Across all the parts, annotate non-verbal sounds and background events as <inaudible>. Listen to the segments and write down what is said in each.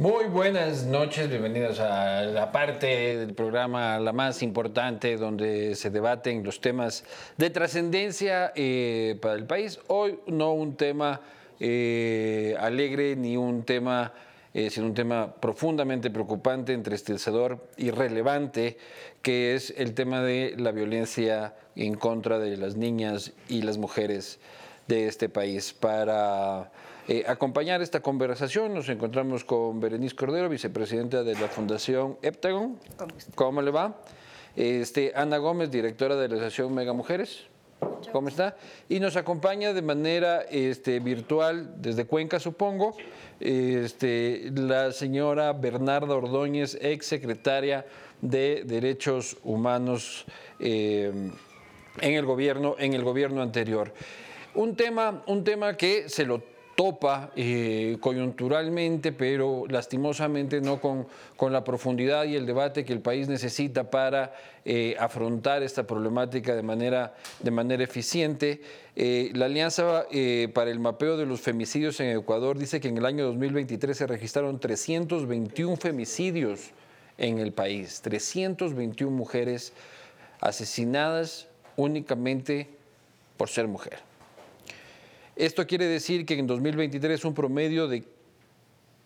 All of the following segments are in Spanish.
Muy buenas noches, bienvenidos a la parte del programa, la más importante, donde se debaten los temas de trascendencia eh, para el país. Hoy no un tema eh, alegre ni un tema, eh, sino un tema profundamente preocupante, entristecedor y relevante, que es el tema de la violencia en contra de las niñas y las mujeres de este país. Para eh, acompañar esta conversación nos encontramos con Berenice Cordero, vicepresidenta de la Fundación Heptagon. ¿Cómo, le va? Este, Ana Gómez, directora de la Asociación Mega Mujeres. ¿Cómo está? Y nos acompaña de manera este, virtual, desde Cuenca supongo, este, la señora Bernarda Ordóñez, ex secretaria de Derechos Humanos eh, en, el gobierno, en el gobierno anterior. Un tema, un tema que se lo topa eh, coyunturalmente, pero lastimosamente no con, con, la profundidad y el debate que el país necesita para eh, afrontar esta problemática de manera, de manera eficiente. Eh, la Alianza para el Mapeo de los Femicidios en Ecuador dice que en el año 2023 se registraron 321 femicidios en el país, 321 mujeres asesinadas únicamente por ser mujer. Esto quiere decir que en 2023 es un promedio de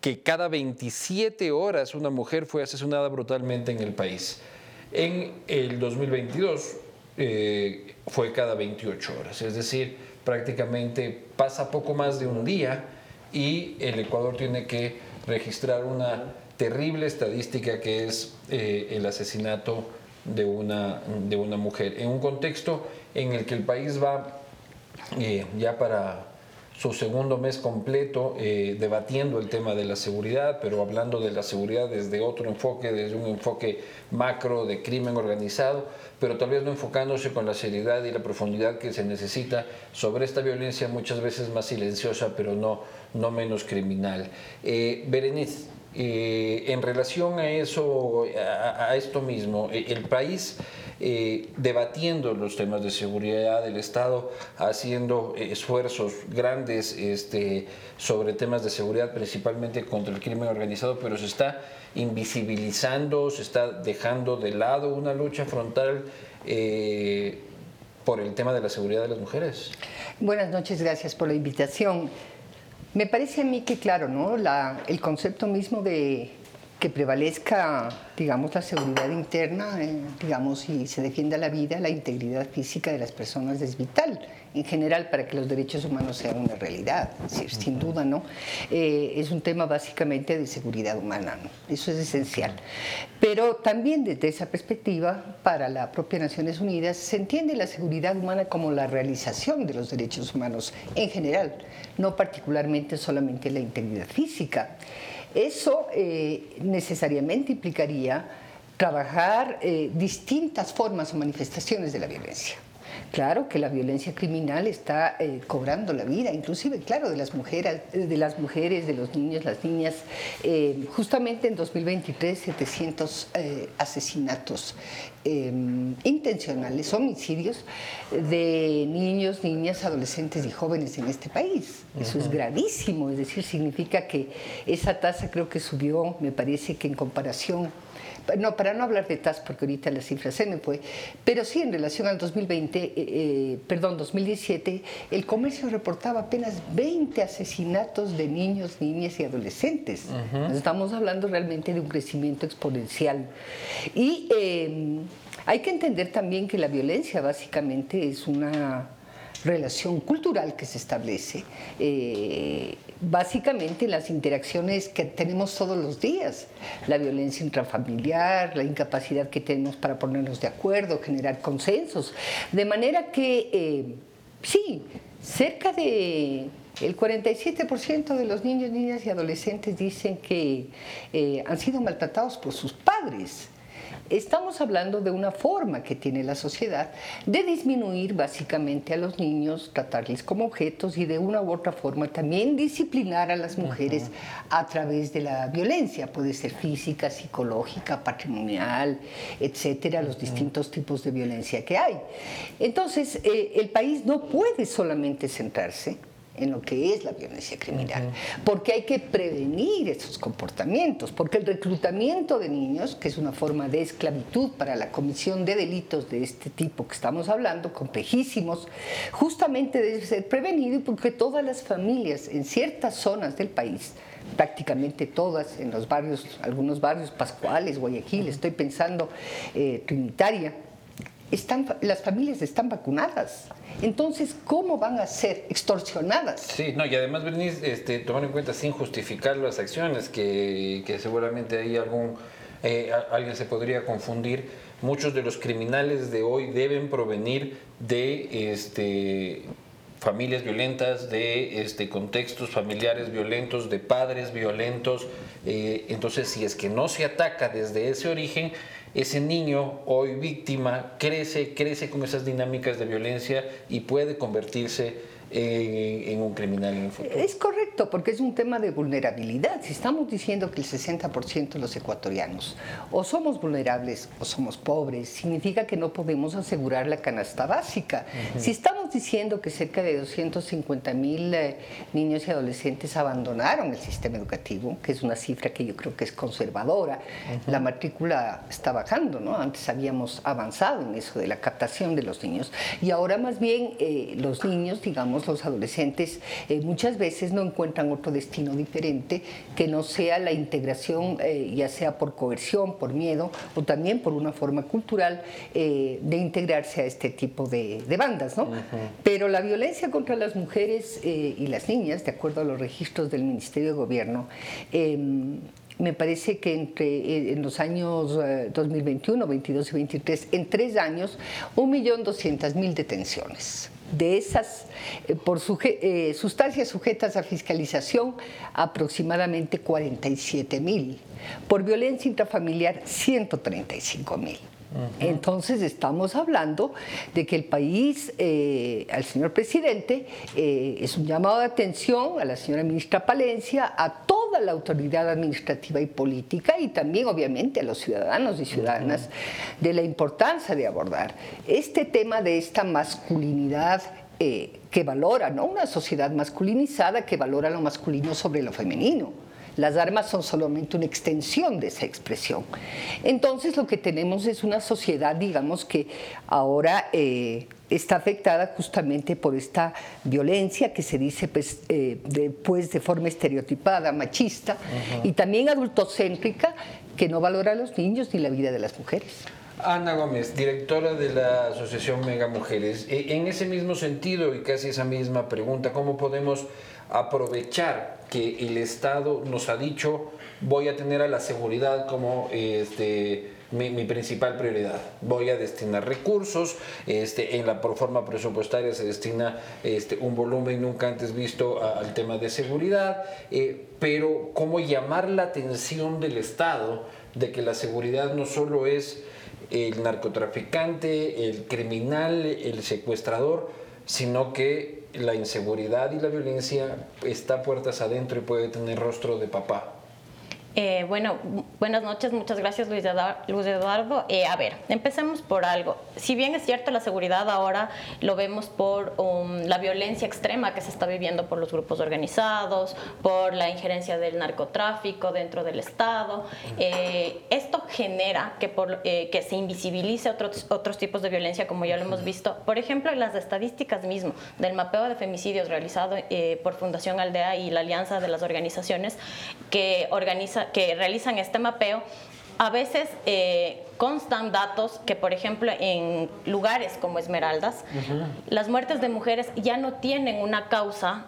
que cada 27 horas una mujer fue asesinada brutalmente en el país. En el 2022 eh, fue cada 28 horas, es decir, prácticamente pasa poco más de un día y el Ecuador tiene que registrar una terrible estadística que es eh, el asesinato de una, de una mujer, en un contexto en el que el país va eh, ya para su segundo mes completo eh, debatiendo el tema de la seguridad, pero hablando de la seguridad desde otro enfoque, desde un enfoque macro de crimen organizado, pero tal vez no enfocándose con la seriedad y la profundidad que se necesita sobre esta violencia muchas veces más silenciosa, pero no, no menos criminal. Eh, Berenice, eh, en relación a eso, a, esto mismo, eh, el país eh, debatiendo los temas de seguridad del Estado, haciendo esfuerzos grandes este, sobre temas de seguridad, principalmente contra el crimen organizado, pero se está invisibilizando, se está dejando de lado una lucha frontal por el tema de la seguridad de las mujeres. Buenas noches, gracias por la invitación. Me parece a mí que, claro, ¿no? el concepto mismo de que prevalezca, digamos, la seguridad interna, eh, digamos, y se defienda la vida, la integridad física de las personas es vital en general para que los derechos humanos sean una realidad. sin duda, ¿no? Eh, es un tema básicamente de seguridad humana, Eso es esencial. Pero también desde esa perspectiva, para la propia Naciones Unidas, se entiende la seguridad humana como la realización de los derechos humanos en general, no particularmente solamente la integridad física. Eso eh, necesariamente implicaría trabajar eh, distintas formas o manifestaciones de la violencia. Claro que la violencia criminal está eh, cobrando la vida, inclusive, claro, de las mujeres, de las mujeres, de los niños, las niñas. Eh, justamente en 2023, 700 eh, asesinatos intencionales, homicidios de niños, niñas, adolescentes y jóvenes en este país. Eso es gravísimo, es decir, significa que esa tasa creo que subió, me parece que en comparación no, para no hablar de TAS, porque ahorita la cifra se me fue, pero sí en relación al 2020, eh, eh, perdón, 2017, el comercio reportaba apenas 20 asesinatos de niños, niñas y adolescentes. Estamos hablando realmente de un crecimiento exponencial. Y eh, hay que entender también que la violencia básicamente es una relación cultural que se establece, eh, básicamente las interacciones que tenemos todos los días, la violencia intrafamiliar, la incapacidad que tenemos para ponernos de acuerdo, generar consensos, de manera que eh, sí, cerca de el 47% de los niños, niñas y adolescentes dicen que eh, han sido maltratados por sus padres. Estamos hablando de una forma que tiene la sociedad de disminuir básicamente a los niños, tratarles como objetos y de una u otra forma también disciplinar a las mujeres a través de la violencia, puede ser física, psicológica, patrimonial, etcétera, los distintos tipos de violencia que hay. Entonces, eh, el país no puede solamente centrarse en lo que es la violencia criminal, porque hay que prevenir esos comportamientos, porque el reclutamiento de niños, que es una forma de esclavitud para la comisión de delitos de este tipo que estamos hablando, complejísimos, justamente debe ser prevenido porque todas las familias en ciertas zonas del país, prácticamente todas, en los barrios, algunos barrios, Pascuales, Guayaquil, estoy pensando eh, Trinitaria, están, las familias están vacunadas. Entonces, ¿cómo van a ser extorsionadas? Sí, no, y además, Bernice, este, tomando en cuenta sin justificar las acciones, que, que seguramente hay algún, eh, alguien se podría confundir, muchos de los criminales de hoy deben provenir de este, familias violentas, de este, contextos familiares violentos, de padres violentos. Eh, entonces, si es que no se ataca desde ese origen, ese niño hoy víctima crece, crece con esas dinámicas de violencia y puede convertirse en, un criminal en el futuro. Es correcto, porque es un tema de vulnerabilidad. Si estamos diciendo que el 60% de los ecuatorianos o somos vulnerables o somos pobres, significa que no podemos asegurar la canasta básica. Si estamos diciendo que cerca de 250 mil eh, niños y adolescentes abandonaron el sistema educativo, que es una cifra que yo creo que es conservadora, la matrícula está bajando, ¿no? Antes habíamos avanzado en eso de la captación de los niños y ahora más bien eh, los niños, digamos, los adolescentes eh, muchas veces no encuentran otro destino diferente que no sea la integración, eh, ya sea por coerción, por miedo o también por una forma cultural eh, de integrarse a este tipo de, bandas. ¿no? Pero la violencia contra las mujeres y las niñas, de acuerdo a los registros del Ministerio de Gobierno, em, me parece que entre en los años 2021, 22 y 23, en tres años, 1.200.000 detenciones de esas eh, por eh, sustancias sujetas a fiscalización aproximadamente 47 mil, por violencia intrafamiliar 135 mil. Entonces estamos hablando de que el país, eh, al señor presidente, es un llamado de atención a la señora ministra Palencia, a toda la autoridad administrativa y política y también obviamente a los ciudadanos y ciudadanas de la importancia de abordar este tema de esta masculinidad eh, que valora, ¿no? Una sociedad masculinizada que valora lo masculino sobre lo femenino. Las armas son solamente una extensión de esa expresión. Entonces lo que tenemos es una sociedad, digamos, que ahora eh, está afectada justamente por esta violencia que se dice pues, eh, de forma estereotipada, machista, y también adultocéntrica, que no valora a los niños ni la vida de las mujeres. Ana Gómez, directora de la Asociación Mega Mujeres. E, en ese mismo sentido y casi esa misma pregunta, ¿cómo podemos aprovechar que el Estado nos ha dicho voy a tener a la seguridad como este, mi, principal prioridad. Voy a destinar recursos, este, en la forma presupuestaria se destina este, un volumen nunca antes visto al tema de seguridad, eh, pero cómo llamar la atención del Estado de que la seguridad no solo es el narcotraficante, el criminal, el secuestrador, sino que la inseguridad y la violencia está puertas adentro y puede tener rostro de papá. Eh, bueno, buenas noches, muchas gracias Luis Eduardo. Eh, a ver, empecemos por algo. Si bien es cierto, la seguridad ahora lo vemos por um, la violencia extrema que se está viviendo por los grupos organizados, por la injerencia del narcotráfico dentro del Estado. Eh, esto genera que, por, que se invisibilice otros, otros tipos de violencia, como ya lo hemos visto. Por ejemplo, en las estadísticas mismo del mapeo de femicidios realizado por Fundación Aldea y la Alianza de las Organizaciones que organiza que realizan este mapeo, a veces eh, constan datos que, por ejemplo, en lugares como Esmeraldas, las muertes de mujeres ya no tienen una causa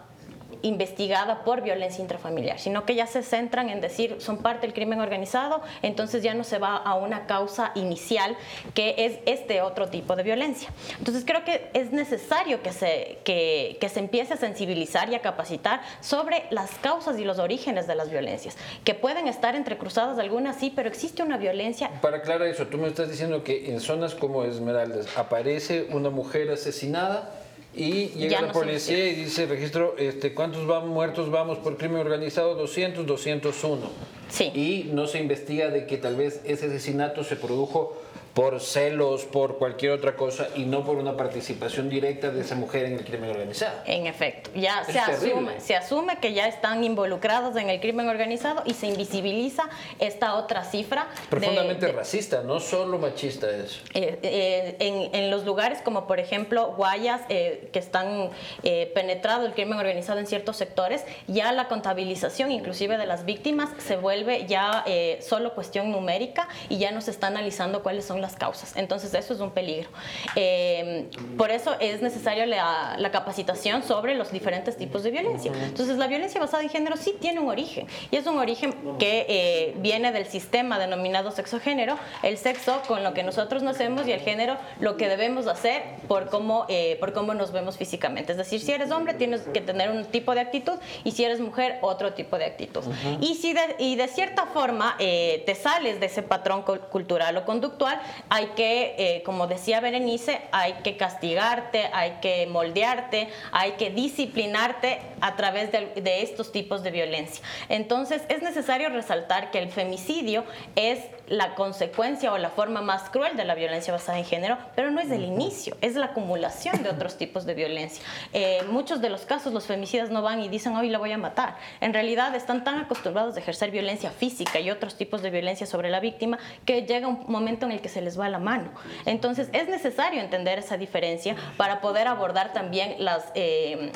investigada por violencia intrafamiliar, sino que ya se centran en decir son parte del crimen organizado, entonces ya no se va a una causa inicial que es este otro tipo de violencia. Entonces creo que es necesario que se, que, se empiece a sensibilizar y a capacitar sobre las causas y los orígenes de las violencias, que pueden estar entrecruzadas algunas sí, pero existe una violencia. Para aclarar eso, tú me estás diciendo que en zonas como Esmeraldas aparece una mujer asesinada y llega la policía y dice, registro, este, ¿cuántos van, muertos vamos por crimen organizado? 200, 201. Sí. Y no se investiga de que tal vez ese asesinato se produjo por celos, por cualquier otra cosa y no por una participación directa de esa mujer en el crimen organizado. En efecto, ya se asume, se asume que ya están involucrados en el crimen organizado y se invisibiliza esta otra cifra. Profundamente racista, no solo machista eso. Eh, eh, en, en, los lugares como por ejemplo Guayas, eh, que están penetrado el crimen organizado en ciertos sectores, ya la contabilización inclusive de las víctimas se vuelve ya solo cuestión numérica y ya no se está analizando cuáles son las causas. Entonces eso es un peligro. Eh, por eso es necesaria la, capacitación sobre los diferentes tipos de violencia. Entonces la violencia basada en género sí tiene un origen y es un origen que eh, viene del sistema denominado sexo-género, el sexo con lo que nosotros nacemos y el género lo que debemos hacer por cómo, eh, por cómo nos vemos físicamente. Es decir, si eres hombre tienes que tener un tipo de actitud y si eres mujer otro tipo de actitud. Y si de, y de cierta forma te sales de ese patrón cultural o conductual, hay que, eh, como decía Berenice, hay que castigarte, hay que moldearte, hay que disciplinarte a través de, de estos tipos de violencia. Entonces, es necesario resaltar que el femicidio es la consecuencia o la forma más cruel de la violencia basada en género, pero no es el inicio, es la acumulación de otros tipos de violencia. Eh, muchos de los casos los femicidas no van y dicen, hoy la voy a matar. En realidad están tan acostumbrados a ejercer violencia física y otros tipos de violencia sobre la víctima que llega un momento en el que se les va la mano. Entonces es necesario entender esa diferencia para poder abordar también las... Eh,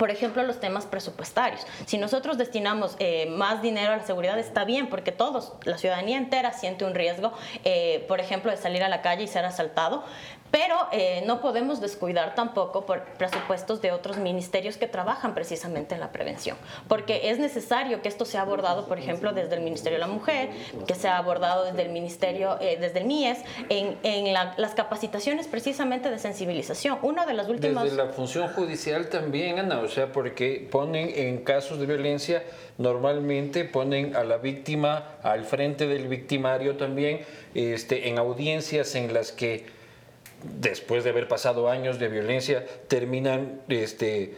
por ejemplo, los temas presupuestarios. Si nosotros destinamos eh, más dinero a la seguridad, está bien, porque todos, la ciudadanía entera siente un riesgo, eh, por ejemplo, de salir a la calle y ser asaltado, pero eh, no podemos descuidar tampoco por presupuestos de otros ministerios que trabajan precisamente en la prevención, porque es necesario que esto sea abordado, por ejemplo, desde el Ministerio de la Mujer, que sea abordado desde el Ministerio, eh, desde el MIES, en, en las capacitaciones precisamente de sensibilización. Una de las últimas... Desde la función judicial también, Ana, o sea, porque ponen en casos de violencia, normalmente ponen a la víctima al frente del victimario también, este, en audiencias en las que después de haber pasado años de violencia, terminan este,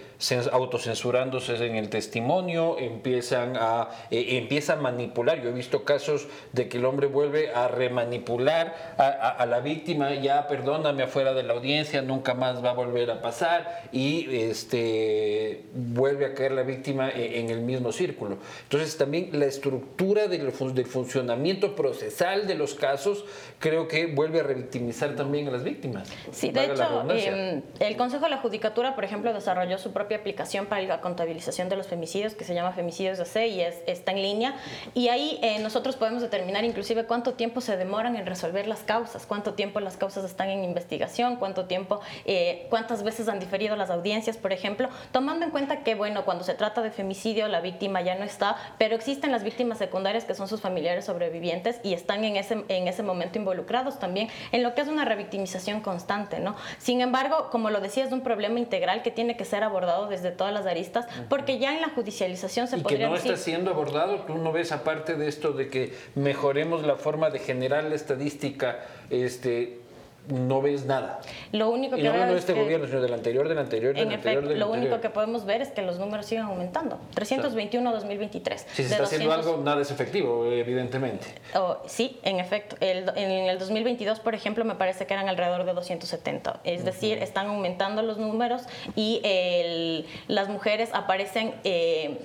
autocensurándose en el testimonio, empiezan a, eh, empiezan a manipular. Yo he visto casos de que el hombre vuelve a remanipular a, a, la víctima, ya perdóname afuera de la audiencia, nunca más va a volver a pasar, y este, vuelve a caer la víctima e, en, el mismo círculo. Entonces también la estructura del, del funcionamiento procesal de los casos creo que vuelve a revictimizar también a las víctimas. Sí, de hecho, em, el Consejo de la Judicatura, por ejemplo, desarrolló su propia aplicación para la contabilización de los femicidios que se llama Femicidios AC y es, está en línea. Y ahí eh, nosotros podemos determinar inclusive cuánto tiempo se demoran en resolver las causas, cuánto tiempo las causas están en investigación, cuánto tiempo, eh, cuántas veces han diferido las audiencias, por ejemplo, tomando en cuenta que, bueno, cuando se trata de femicidio la víctima ya no está, pero existen las víctimas secundarias que son sus familiares sobrevivientes y están en ese, en ese momento involucrados también en lo que es una revictimización constante, ¿no? Sin embargo, como lo decía, es un problema integral que tiene que ser abordado desde todas las aristas, porque ya en la judicialización se y podría que no decir... está siendo abordado, tú no ves aparte de esto de que mejoremos la forma de generar la estadística, este, no ves nada. Lo único que y no veo de es este que- gobierno, sino del anterior, del anterior, del En anterior, efecto, del lo anterior. único que podemos ver es que los números siguen aumentando. 321-2023. Si se está haciendo 200 algo, nada es efectivo, evidentemente. Oh, sí, en efecto. El- en el 2022, por ejemplo, me parece que eran alrededor de 270. Es decir, están aumentando los números y el- las mujeres aparecen... eh,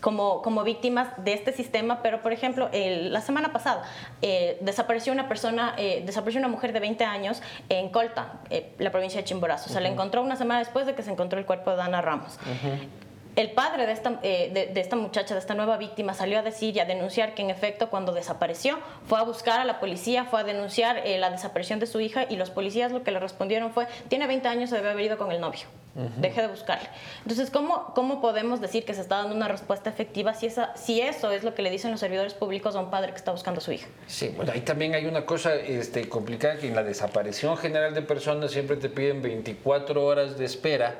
como, como víctimas de este sistema, pero por ejemplo, el- la semana pasada eh, desapareció una persona, eh, desapareció una mujer de 20 años en Colta, eh, la provincia de Chimborazo. Se la encontró una semana después de que se encontró el cuerpo de Dana Ramos. El padre de esta, eh, de, de esta muchacha, de esta nueva víctima, salió a decir y a denunciar que en efecto cuando desapareció fue a buscar a la policía, fue a denunciar eh, la desaparición de su hija y los policías lo que le respondieron fue, tiene 20 años, se debe haber ido con el novio, deje de buscarle. Entonces, ¿cómo, ¿cómo podemos decir que se está dando una respuesta efectiva si, esa, si eso es lo que le dicen los servidores públicos a un padre que está buscando a su hija? Sí, bueno, ahí también hay una cosa este, complicada que en la desaparición general de personas siempre te piden 24 horas de espera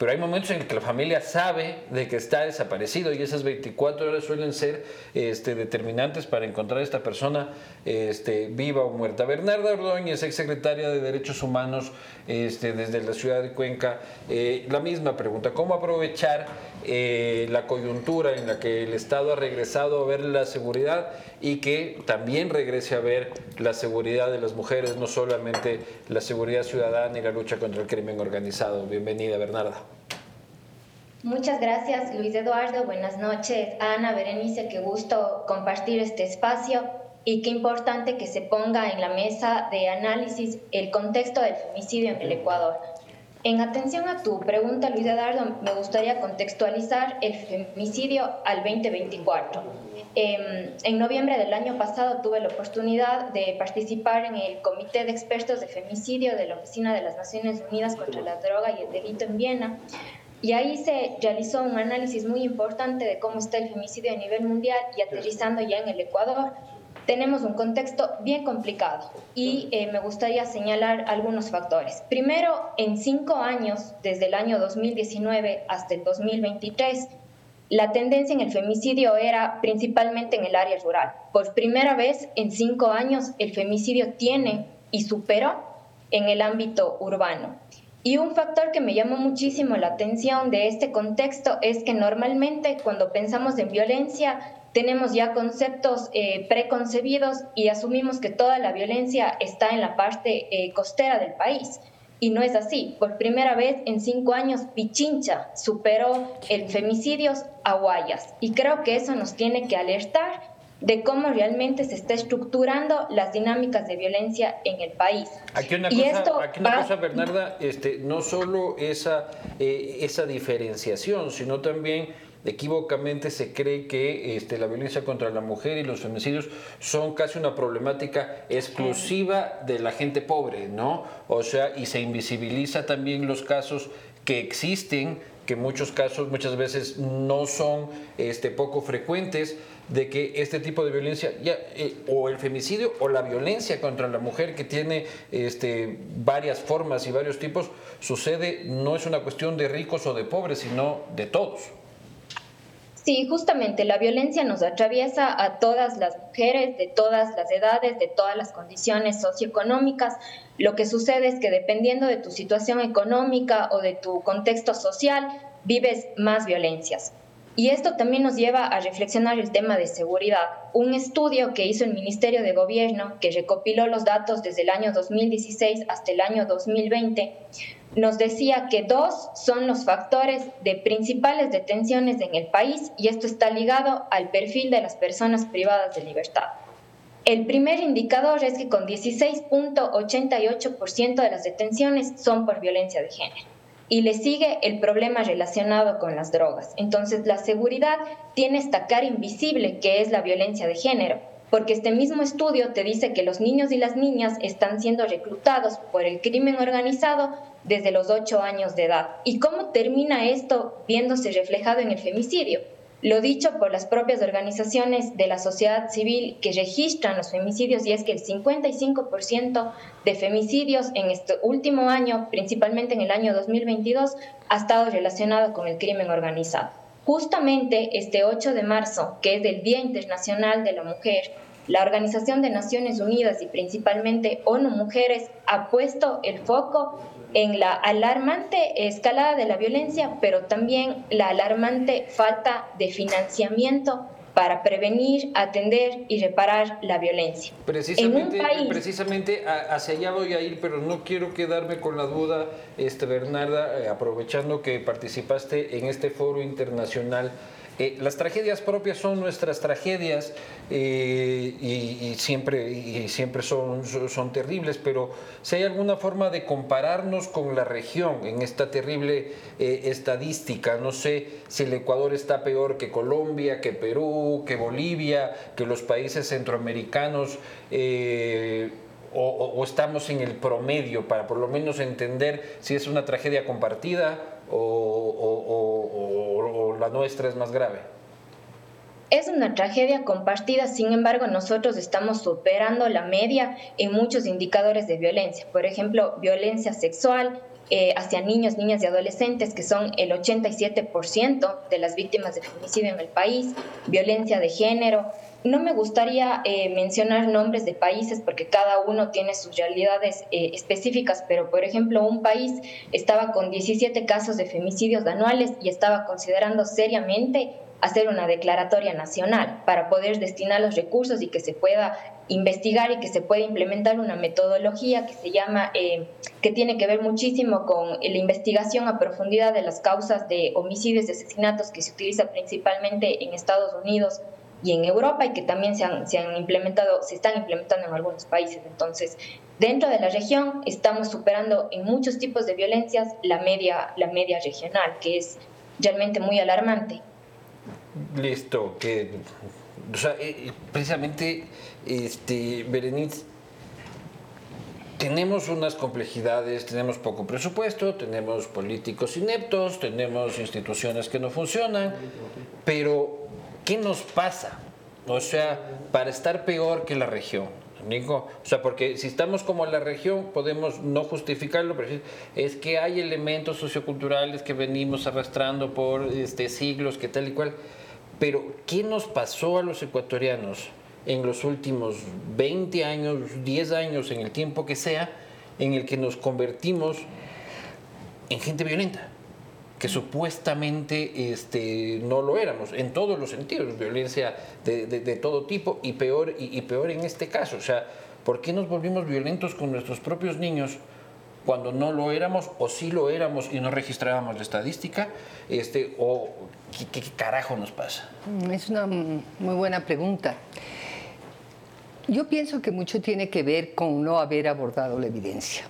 pero hay momentos en que la familia sabe de que está desaparecido y esas 24 horas suelen ser este, determinantes para encontrar a esta persona este, viva o muerta. Bernarda Ordóñez, ex secretaria de Derechos Humanos este, desde la ciudad de Cuenca, eh, la misma pregunta, ¿cómo aprovechar eh, la coyuntura en la que el Estado ha regresado a ver la seguridad y que también regrese a ver la seguridad de las mujeres, no solamente la seguridad ciudadana y la lucha contra el crimen organizado? Bienvenida, Bernarda. Muchas gracias, Luis Eduardo. Buenas noches. Ana, Berenice, qué gusto compartir este espacio y qué importante que se ponga en la mesa de análisis el contexto del femicidio en el Ecuador. En atención a tu pregunta, Luis Eduardo, me gustaría contextualizar el femicidio al 2024. Em, en noviembre del año pasado tuve la oportunidad de participar en el Comité de Expertos de Femicidio de la Oficina de las Naciones Unidas contra la Droga y el Delito en Viena, y ahí se realizó un análisis muy importante de cómo está el femicidio a nivel mundial y aterrizando ya en el Ecuador, tenemos un contexto bien complicado y eh, me gustaría señalar algunos factores. Primero, en cinco años, desde el año 2019 hasta el 2023, la tendencia en el femicidio era principalmente en el área rural. Por primera vez en cinco años, el femicidio tiene y superó en el ámbito urbano. Y un factor que me llamó muchísimo la atención de este contexto es que normalmente cuando pensamos en violencia tenemos ya conceptos eh, preconcebidos y asumimos que toda la violencia está en la parte eh, costera del país. Y no es así. Por primera vez en cinco años, Pichincha superó el femicidios a Guayas. Y creo que eso nos tiene que alertar de cómo realmente se está estructurando las dinámicas de violencia en el país. Aquí una, cosa, esto aquí una cosa, Bernarda, este, no solo esa, eh, esa diferenciación, sino también equivocamente se cree que este, la violencia contra la mujer y los femicidios son casi una problemática exclusiva de la gente pobre, ¿no? O sea, y se invisibiliza también los casos que existen, que muchos casos muchas veces no son este, poco frecuentes, de que este tipo de violencia, ya, eh, o el femicidio o la violencia contra la mujer que tiene este, varias formas y varios tipos, sucede, no es una cuestión de ricos o de pobres, sino de todos. Sí, justamente la violencia nos atraviesa a todas las mujeres, de todas las edades, de todas las condiciones socioeconómicas. Lo que sucede es que dependiendo de tu situación económica o de tu contexto social, vives más violencias. Y esto también nos lleva a reflexionar el tema de seguridad. Un estudio que hizo el Ministerio de Gobierno, que recopiló los datos desde el año 2016 hasta el año 2020, nos decía que dos son los factores de principales detenciones en el país y esto está ligado al perfil de las personas privadas de libertad. El primer indicador es que con 16.88% de las detenciones son por violencia de género y le sigue el problema relacionado con las drogas. Entonces, la seguridad tiene esta cara invisible que es la violencia de género, porque este mismo estudio te dice que los niños y las niñas están siendo reclutados por el crimen organizado desde los 8 años de edad. ¿Y cómo termina esto viéndose reflejado en el femicidio? Lo dicho por las propias organizaciones de la sociedad civil que registran los femicidios y es que el 55% de femicidios en este último año, principalmente en el año 2022, ha estado relacionado con el crimen organizado. Justamente este 8 de marzo, que es el Día Internacional de la Mujer, la Organización de Naciones Unidas y principalmente ONU Mujeres ha puesto el foco en la alarmante escalada de la violencia, pero también la alarmante falta de financiamiento para prevenir, atender y reparar la violencia. Precisamente, precisamente hacia allá voy a ir, pero no quiero quedarme con la duda, este, Bernarda, eh, aprovechando que participaste en este foro internacional eh, las tragedias propias son nuestras tragedias eh, y, siempre, siempre son, son terribles, pero si hay alguna forma de compararnos con la región en esta terrible eh, estadística, no sé si el Ecuador está peor que Colombia, que Perú, que Bolivia, que los países centroamericanos. o, estamos en el promedio para por lo menos entender si es una tragedia compartida o, la nuestra es más grave? Es una tragedia compartida, sin embargo, nosotros estamos superando la media en muchos indicadores de violencia. Por ejemplo, violencia sexual, eh, hacia niños, niñas y adolescentes, que son el 87% de las víctimas de feminicidio en el país, violencia de género. No me gustaría eh, mencionar nombres de países porque cada uno tiene sus realidades eh, específicas, pero por ejemplo un país estaba con 17 casos de femicidios anuales y estaba considerando seriamente hacer una declaratoria nacional para poder destinar los recursos y que se pueda investigar y que se pueda implementar una metodología que se llama, eh, que tiene que ver muchísimo con la investigación a profundidad de las causas de homicidios y asesinatos que se utiliza principalmente en Estados Unidos y en Europa y que también se han, se han implementado, se están implementando en algunos países. Entonces, dentro de la región estamos superando en muchos tipos de violencias la media, la media regional, que es realmente muy alarmante. Listo, que o sea, eh, precisamente, este, Berenice, tenemos unas complejidades, tenemos poco presupuesto, tenemos políticos ineptos, tenemos instituciones que no funcionan, pero ¿qué nos pasa? O sea, para estar peor que la región. o sea, porque si estamos como la región, podemos no justificarlo, pero es que hay elementos socioculturales que venimos arrastrando por este, siglos, que tal y cual. Pero, ¿qué nos pasó a los ecuatorianos en los últimos 20 años, 10 años, en el tiempo que sea, en el que nos convertimos en gente violenta? Que supuestamente este, no lo éramos, en todos los sentidos, violencia de, todo tipo y peor, y, peor en este caso. O sea, ¿por qué nos volvimos violentos con nuestros propios niños cuando no lo éramos o sí lo éramos y no registrábamos la estadística? Este, ¿O qué, qué carajo nos pasa? Mm, es una muy buena pregunta. Yo pienso que mucho tiene que ver con no haber abordado la evidencia.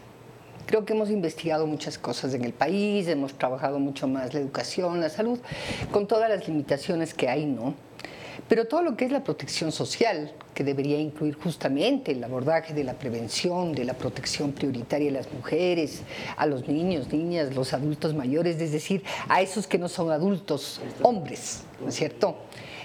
Creo que hemos investigado muchas cosas en el país, hemos trabajado mucho más la educación, la salud, con todas las limitaciones que hay, ¿no? Pero todo lo que es la protección social, que debería incluir justamente el abordaje de la prevención, de la protección prioritaria de las mujeres, a los niños, niñas, los adultos mayores, es decir, a esos que no son adultos, hombres, ¿no es cierto?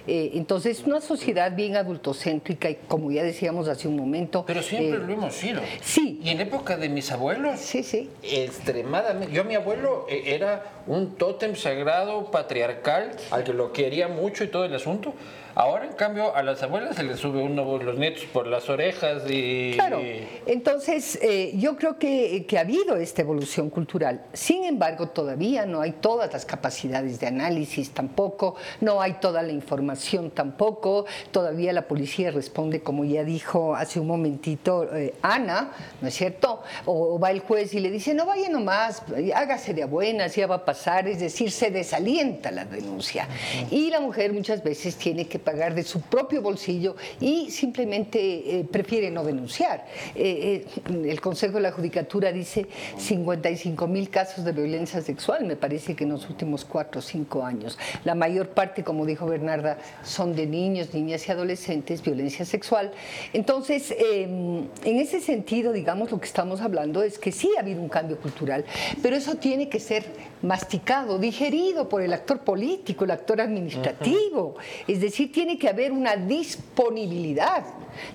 Eh, entonces, una sociedad bien adultocéntrica y como ya decíamos hace un momento... Pero siempre eh, lo hemos sido. Sí. Y en época de mis abuelos... Sí, sí. Extremadamente. Yo, mi abuelo eh, era un tótem sagrado patriarcal al que lo quería mucho y todo el asunto. Ahora, en cambio, a las abuelas se les sube uno los nietos por las orejas y... Claro, entonces eh, yo creo que, que, ha habido esta evolución cultural. Sin embargo, todavía no hay todas las capacidades de análisis tampoco, no hay toda la información tampoco, todavía la policía responde, como ya dijo hace un momentito eh, Ana, ¿no es cierto? O, va el juez y le dice, no vaya nomás, hágase de buenas, ya va a pasar, es decir, se desalienta la denuncia. Y la mujer muchas veces tiene que pagar de su propio bolsillo y simplemente eh, prefiere no denunciar. Eh, eh, el Consejo de la Judicatura dice 55 mil casos de violencia sexual, me parece que en los últimos cuatro o cinco años. La mayor parte, como dijo Bernarda, son de niños, niñas y adolescentes, violencia sexual. Entonces, em, en ese sentido, digamos, lo que estamos hablando es que sí ha habido un cambio cultural, pero eso tiene que ser masticado, digerido por el actor político, el actor administrativo. Es decir, tiene que haber una disponibilidad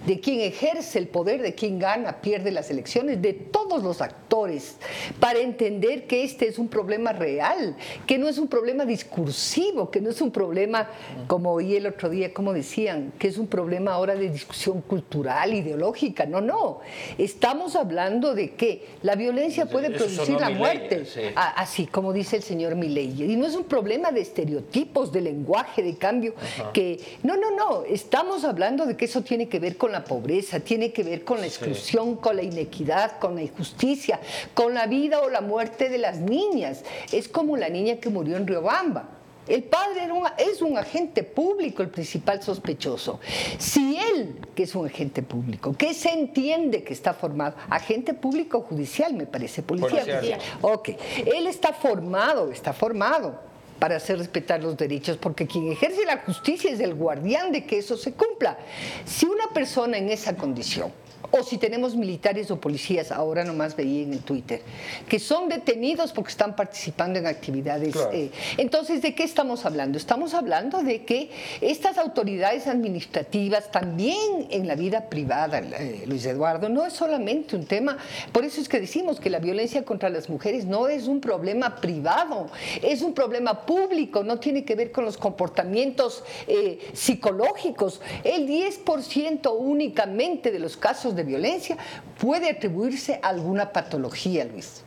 de quien ejerce el poder, de quien gana, pierde las elecciones, de todos los actores, para entender que este es un problema real, que no es un problema discursivo, que no es un problema, como oí el otro día, como decían, que es un problema ahora de discusión cultural, ideológica. No, no. Estamos hablando de que la violencia puede producir la muerte, así como dice el señor Milei. Y no es un problema de estereotipos, de lenguaje, de cambio, que no, no, no. Estamos hablando de que eso tiene que ver con la pobreza, tiene que ver con la exclusión, con la inequidad, con la injusticia, con la vida o la muerte de las niñas. Es como la niña que murió en Riobamba. El padre es un agente público, el principal sospechoso. Si él, que es un agente público, que se entiende que está formado, agente público judicial, me parece, policía judicial. Ok, él está formado, está formado para hacer respetar los derechos, porque quien ejerce la justicia es el guardián de que eso se cumpla. Si una persona en esa condición o si tenemos militares o policías, ahora nomás veía en el Twitter, que son detenidos porque están participando en actividades. Eh, entonces, ¿de qué estamos hablando? Estamos hablando de que estas autoridades administrativas, también en la vida privada, eh, Luis Eduardo, no es solamente un tema, por eso es que decimos que la violencia contra las mujeres no es un problema privado, es un problema público, no tiene que ver con los comportamientos eh, psicológicos. El 10% únicamente de los casos de violencia puede atribuirse a alguna patología, Luis.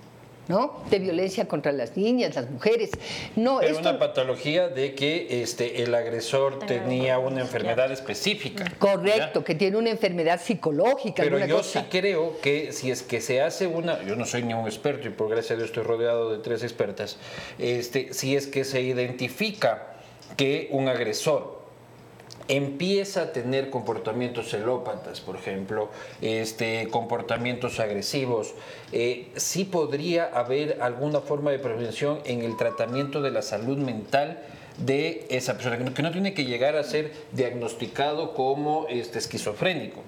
¿no? De violencia contra las niñas, las mujeres. No, es una patología de que este, el agresor tenía una enfermedad específica. Correcto, que tiene una enfermedad psicológica. Pero yo sí creo que si es que se hace una, yo no soy ni un experto y por gracia de Dios estoy rodeado de tres expertas, este, si es que se identifica que un agresor empieza a tener comportamientos celópatas, por ejemplo, este, comportamientos agresivos, eh, sí podría haber alguna forma de prevención en el tratamiento de la salud mental de esa persona, que no, tiene que llegar a ser diagnosticado como este, esquizofrénico.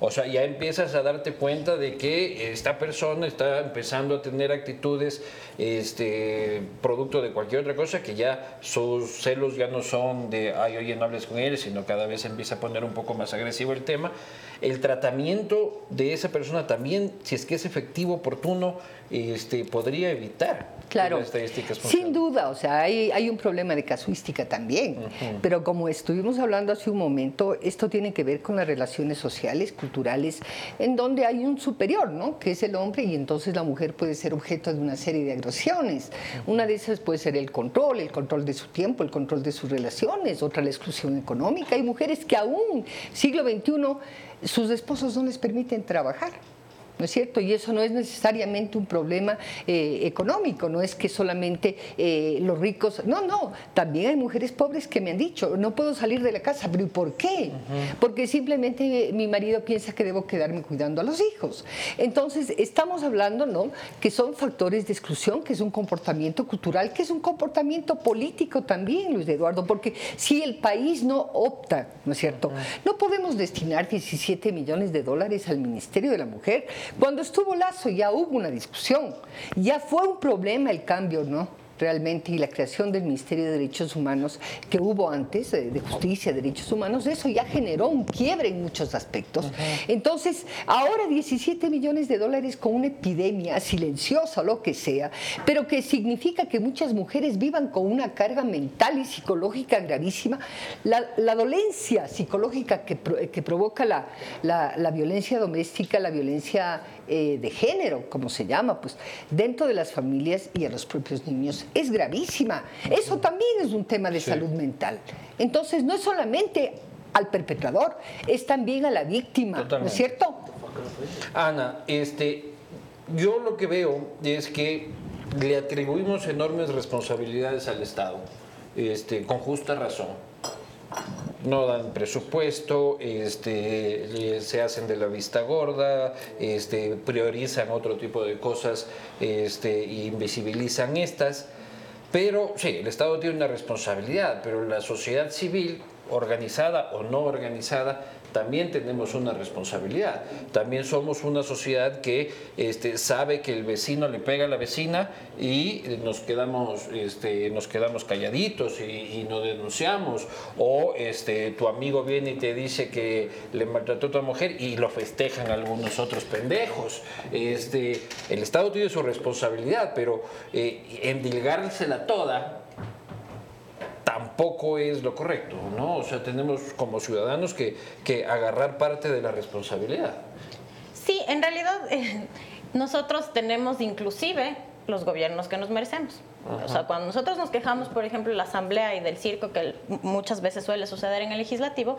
O sea, ya empiezas a darte cuenta de que esta persona está empezando a tener actitudes este, producto de cualquier otra cosa, que ya sus celos ya no son de, ay, oye, no hables con él, sino cada vez empieza a poner un poco más agresivo el tema. El tratamiento de esa persona también, si es que es efectivo, oportuno, este, podría evitar claro, estadísticas Sin duda, o sea, hay, hay, un problema de casuística también, pero como estuvimos hablando hace un momento, esto tiene que ver con las relaciones sociales, culturales, en donde hay un superior, ¿no? Que es el hombre y entonces la mujer puede ser objeto de una serie de agresiones. Una de esas puede ser el control, el control de su tiempo, el control de sus relaciones, otra la exclusión económica. Hay mujeres que aún, siglo XXI, sus esposos no les permiten trabajar. ¿No es cierto? Y eso no es necesariamente un problema eh, económico, no es que solamente eh, los ricos, no, no, también hay mujeres pobres que me han dicho, no puedo salir de la casa, pero ¿y por qué? Porque simplemente mi marido piensa que debo quedarme cuidando a los hijos. Entonces, estamos hablando, ¿no? Que son factores de exclusión, que es un comportamiento cultural, que es un comportamiento político también, Luis Eduardo, porque si el país no opta, ¿no es cierto? No podemos destinar 17 millones de dólares al Ministerio de la Mujer cuando estuvo Lazo ya hubo una discusión, ya fue un problema el cambio, ¿no? Realmente y la creación del Ministerio de Derechos Humanos que hubo antes, eh, de Justicia, Derechos Humanos, eso ya generó un quiebre en muchos aspectos. Entonces, ahora 17 millones de dólares con una epidemia silenciosa o lo que sea, pero que significa que muchas mujeres vivan con una carga mental y psicológica gravísima. La, dolencia psicológica que, que provoca la, la, violencia doméstica, la violencia eh, de género, como se llama, pues dentro de las familias y a los propios niños es gravísima. Eso también es un tema de salud mental. Entonces, no es solamente al perpetrador, es también a la víctima, ¿no es cierto? Ana, este, yo lo que veo es que le atribuimos enormes responsabilidades al Estado, este, con justa razón. No dan presupuesto, este, se hacen de la vista gorda, este, priorizan otro tipo de cosas este, e invisibilizan estas. Pero sí, el Estado tiene una responsabilidad, pero la sociedad civil, organizada o no organizada, también tenemos una responsabilidad. También somos una sociedad que este, sabe que el vecino le pega a la vecina y nos quedamos, este, nos quedamos calladitos y, no denunciamos. O este, tu amigo viene y te dice que le maltrató a tu mujer y lo festejan algunos otros pendejos. Este, el Estado tiene su responsabilidad, pero eh, endilgársela toda tampoco es lo correcto, ¿no? O sea, tenemos como ciudadanos que, que agarrar parte de la responsabilidad. Sí, en realidad eh, nosotros tenemos inclusive los gobiernos que nos merecemos. O sea, cuando nosotros nos quejamos, por ejemplo, de la asamblea y del circo, que muchas veces suele suceder en el legislativo,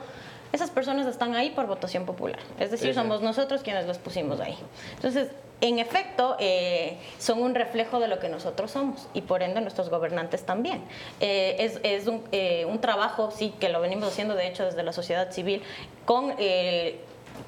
esas personas están ahí por votación popular. Es decir, somos nosotros quienes los pusimos ahí. Entonces, en efecto, eh, son un reflejo de lo que nosotros somos y por ende nuestros gobernantes también. Eh, es, es un, eh, un, trabajo, sí, que lo venimos haciendo de hecho desde la sociedad civil, con el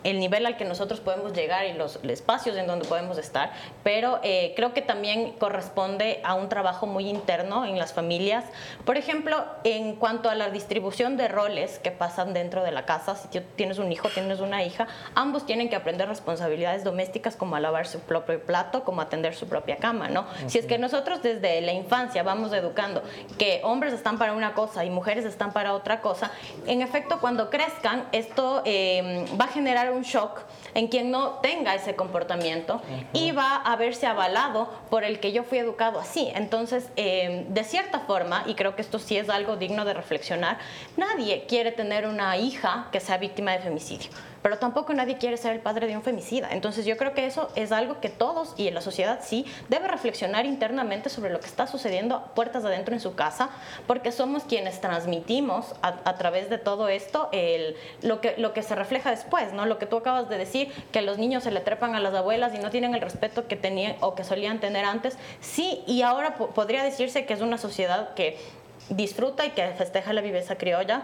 nivel al que nosotros podemos llegar y los espacios en donde podemos estar, pero eh, creo que también corresponde a un trabajo muy interno en las familias. Por ejemplo, en cuanto a la distribución de roles que pasan dentro de la casa, si tienes un hijo, tienes una hija, ambos tienen que aprender responsabilidades domésticas como a lavar su propio plato, como atender su propia cama, ¿no? Si es que nosotros desde la infancia vamos educando que hombres están para una cosa y mujeres están para otra cosa, en efecto, cuando crezcan, esto eh, va a generar un shock en quien no tenga ese comportamiento y va a verse avalado por el que yo fui educado así. Entonces, em, de cierta forma, y creo que esto sí es algo digno de reflexionar, nadie quiere tener una hija que sea víctima de femicidio pero tampoco nadie quiere ser el padre de un femicida. Entonces yo creo que eso es algo que todos y en la sociedad sí debe reflexionar internamente sobre lo que está sucediendo puertas adentro en su casa, porque somos quienes transmitimos a, través de todo esto lo, que, lo que se refleja después, ¿no? Lo que tú acabas de decir, que los niños se le trepan a las abuelas y no tienen el respeto que tenían o que solían tener antes. Sí, y ahora podría decirse que es una sociedad que disfruta y que festeja la viveza criolla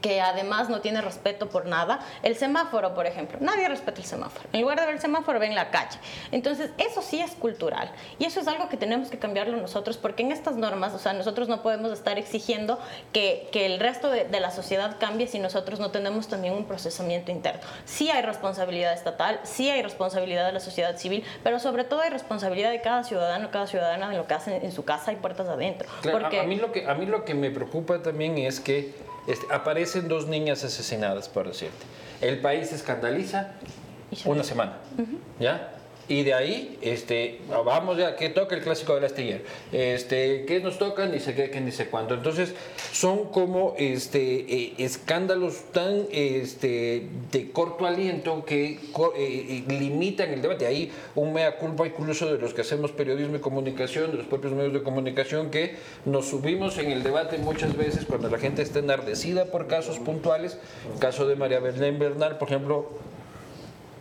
que además no tiene respeto por nada. El semáforo, por ejemplo, nadie respeta el semáforo. En lugar de ver el semáforo, ven la calle. Entonces, eso sí es cultural. Y eso es algo que tenemos que cambiarlo nosotros, porque en estas normas, o sea, nosotros no podemos estar exigiendo que, que el resto de, de, la sociedad cambie si nosotros no tenemos también un procesamiento interno. Sí hay responsabilidad estatal, sí hay responsabilidad de la sociedad civil, pero sobre todo hay responsabilidad de cada ciudadano, cada ciudadana en lo que hace en su casa y puertas adentro. porque... a, mí lo que, a mí lo que me preocupa también es que este, aparecen dos niñas asesinadas, por decirte. El país se escandaliza una semana, ¿ya? Y de ahí, este, vamos ya, que toca el clásico del astillero. Este, ¿Qué nos toca? Ni sé qué, que ni sé cuánto. Entonces, son como este, eh, escándalos tan este, de corto aliento que eh, limitan el debate. Ahí un mea culpa incluso de los que hacemos periodismo y comunicación, de los propios medios de comunicación, que nos subimos en el debate muchas veces cuando la gente está enardecida por casos puntuales. Caso de María Belén Bernal, por ejemplo,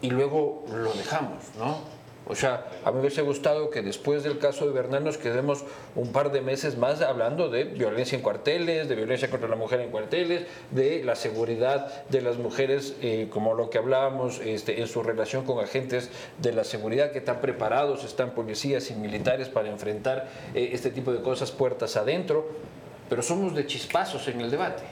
y luego lo dejamos, ¿no? O sea, a mí me hubiese gustado que después del caso de Bernal nos quedemos un par de meses más hablando de violencia en cuarteles, de violencia contra la mujer en cuarteles, de la seguridad de las mujeres, eh, como lo que hablábamos este, en su relación con agentes de la seguridad que están preparados, están policías y militares para enfrentar eh, este tipo de cosas puertas adentro, pero somos de chispazos en el debate.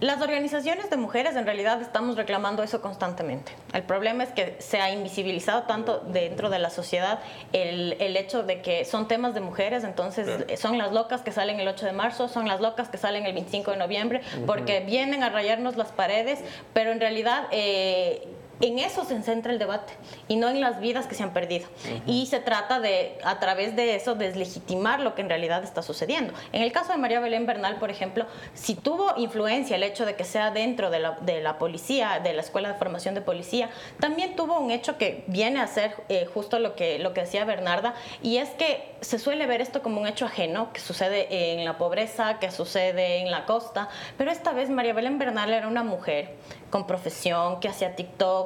Las organizaciones de mujeres en realidad estamos reclamando eso constantemente. El problema es que se ha invisibilizado tanto dentro de la sociedad el, el hecho de que son temas de mujeres, entonces son las locas que salen el 8 de marzo, son las locas que salen el 25 de noviembre, porque vienen a rayarnos las paredes, pero en realidad... Eh, en eso se centra el debate y no en las vidas que se han perdido. Y se trata de, a través de eso, deslegitimar lo que en realidad está sucediendo. En el caso de María Belén Bernal, por ejemplo, si tuvo influencia el hecho de que sea dentro de la, de la policía, de la Escuela de Formación de Policía, también tuvo un hecho que viene a ser eh, justo lo que, lo que decía Bernarda, y es que se suele ver esto como un hecho ajeno, que sucede en la pobreza, que sucede en la costa, pero esta vez María Belén Bernal era una mujer con profesión, que hacía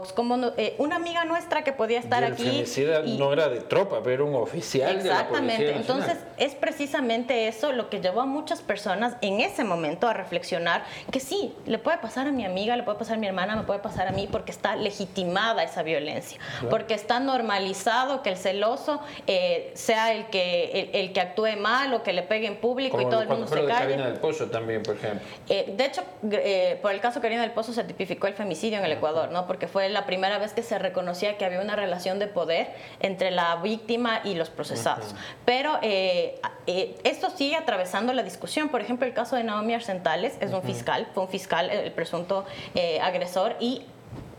TikToks, como eh, una amiga nuestra que podía estar y el aquí. no era de tropa, pero era un oficial Exactamente. de la Entonces, es precisamente eso lo que llevó a muchas personas en ese momento a reflexionar que sí, le puede pasar a mi amiga, le puede pasar a mi hermana, me puede pasar a mí, porque está legitimada esa violencia, porque está normalizado que el celoso eh, sea el que, el, que actúe mal o que le pegue en público y todo el mundo se calle. Del Pozo también, por ejemplo. Eh, de hecho, por el caso Karina del Pozo se tipificó el femicidio en el Ecuador, ¿no? Porque fue la primera vez que se reconocía que había una relación de poder entre la víctima y los procesados. Pero eh, eh, esto sigue atravesando la discusión. Por ejemplo, el caso de Naomi Arcentales es un fiscal, fue un fiscal, el presunto eh, agresor, y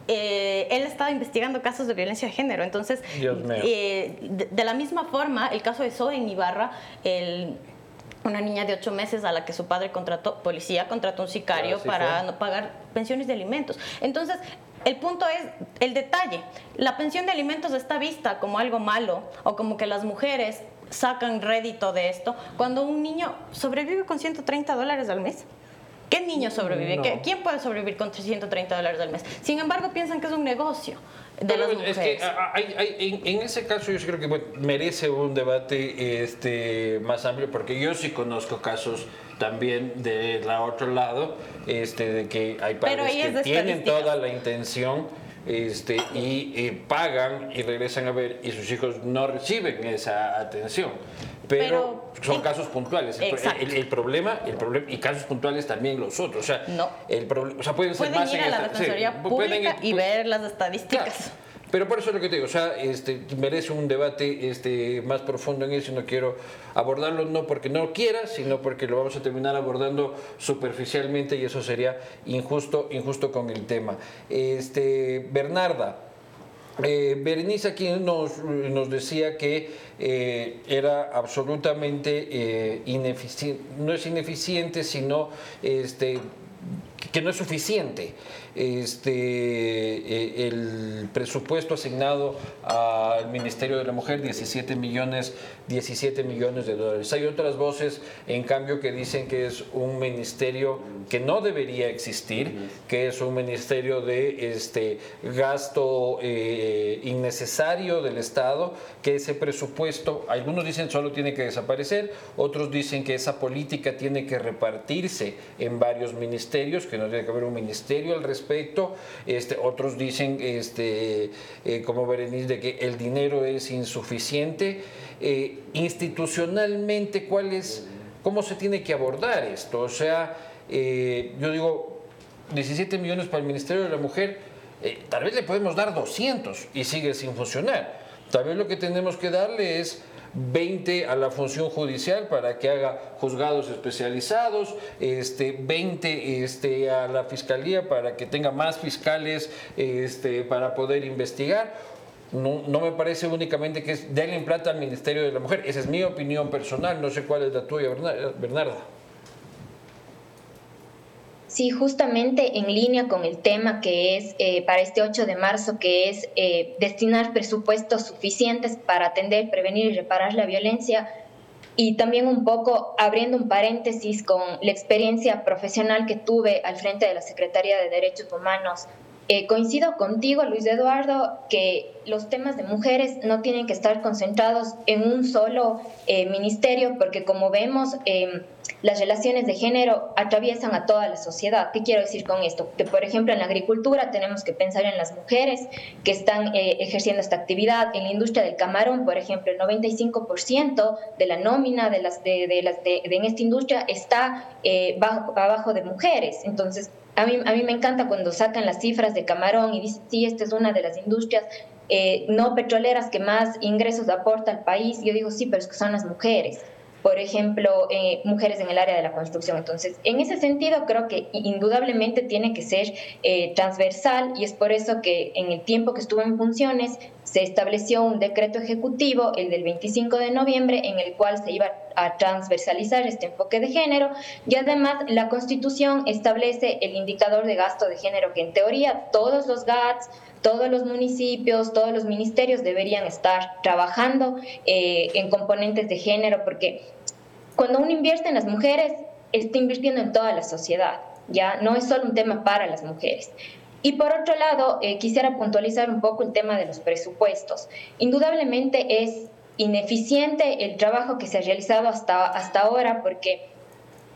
él estaba investigando casos de violencia de género. Entonces, de, de, la misma forma, el caso de Zoe en Ibarra, el una niña de ocho meses a la que su padre contrató, policía contrató un sicario para no pagar pensiones de alimentos. Entonces, el punto es el detalle. La pensión de alimentos está vista como algo malo o como que las mujeres sacan rédito de esto cuando un niño sobrevive con 130 dólares al mes. ¿Qué niño sobrevive? ¿Quién puede sobrevivir con 330 dólares al mes? Sin embargo, piensan que es un negocio de las mujeres. Es que hay, en, ese caso yo creo que merece un debate este, más amplio, porque yo sí conozco casos también del otro lado, este, de que hay padres que tienen toda la intención este, y, pagan y regresan a ver y sus hijos no reciben esa atención. Pero, son casos puntuales. El, problema, el problema, y casos puntuales también los otros. O sea, no. el o sea pueden, ser más ir a la Defensoría Pública y ver las estadísticas. Pero por eso es lo que te digo, o sea, este, merece un debate este, más profundo en eso y no quiero abordarlo no porque no quiera, sino porque lo vamos a terminar abordando superficialmente y eso sería injusto, injusto con el tema. Este, Bernarda, eh, Berenice aquí nos, nos decía que eh, era absolutamente eh, ineficiente, no es ineficiente, sino este, que no es suficiente este, eh, el presupuesto asignado al Ministerio de la Mujer, 17 millones, 17 millones de dólares. Hay otras voces, en cambio, que dicen que es un ministerio que no debería existir, que es un ministerio de este, gasto eh, innecesario del Estado, que ese presupuesto, algunos dicen solo tiene que desaparecer, otros dicen que esa política tiene que repartirse en varios ministerios, que no tiene que haber un ministerio al respecto respecto. Este, otros dicen, este, eh, como Berenice, de que el dinero es insuficiente. Eh, institucionalmente, ¿cuál es, ¿cómo se tiene que abordar esto? O sea, eh, yo digo, 17 millones para el Ministerio de la Mujer, tal vez le podemos dar 200 y sigue sin funcionar. Tal vez lo que tenemos que darle es 20 a la función judicial para que haga juzgados especializados, este, 20 este, a la fiscalía para que tenga más fiscales este, para poder investigar. No, no, me parece únicamente que es en plata al Ministerio de la Mujer. Esa es mi opinión personal, no sé cuál es la tuya, Bernarda. Sí, justamente en línea con el tema que es eh, para este 8 de marzo, que es eh, destinar presupuestos suficientes para atender, prevenir y reparar la violencia. Y también un poco abriendo un paréntesis con la experiencia profesional que tuve al frente de la Secretaría de Derechos Humanos. Eh, coincido contigo, Luis Eduardo, que los temas de mujeres no tienen que estar concentrados en un solo ministerio, porque como vemos, em, las relaciones de género atraviesan a toda la sociedad. ¿Qué quiero decir con esto? Que, por ejemplo, en la agricultura tenemos que pensar en las mujeres que están eh, ejerciendo esta actividad. En la industria del camarón, por ejemplo, el 95% de la nómina de las, de, de, en esta industria está eh, bajo, abajo de mujeres. Entonces, a mí, a mí me encanta cuando sacan las cifras de camarón y dicen, sí, esta es una de las industrias eh, no petroleras que más ingresos aporta al país. Yo digo, sí, pero es que son las mujeres por ejemplo, eh, mujeres en el área de la construcción. Entonces, en ese sentido, creo que indudablemente tiene que ser eh, transversal y es por eso que en el tiempo que estuvo en funciones se estableció un decreto ejecutivo, el del 25 de noviembre, en el cual se iba a transversalizar este enfoque de género y además la Constitución establece el indicador de gasto de género que en teoría todos los GATS, todos los municipios, todos los ministerios deberían estar trabajando eh, en componentes de género, porque cuando uno invierte en las mujeres, está invirtiendo en toda la sociedad, ya no es solo un tema para las mujeres. Y por otro lado, eh, quisiera puntualizar un poco el tema de los presupuestos. Indudablemente es ineficiente el trabajo que se ha realizado hasta, hasta ahora porque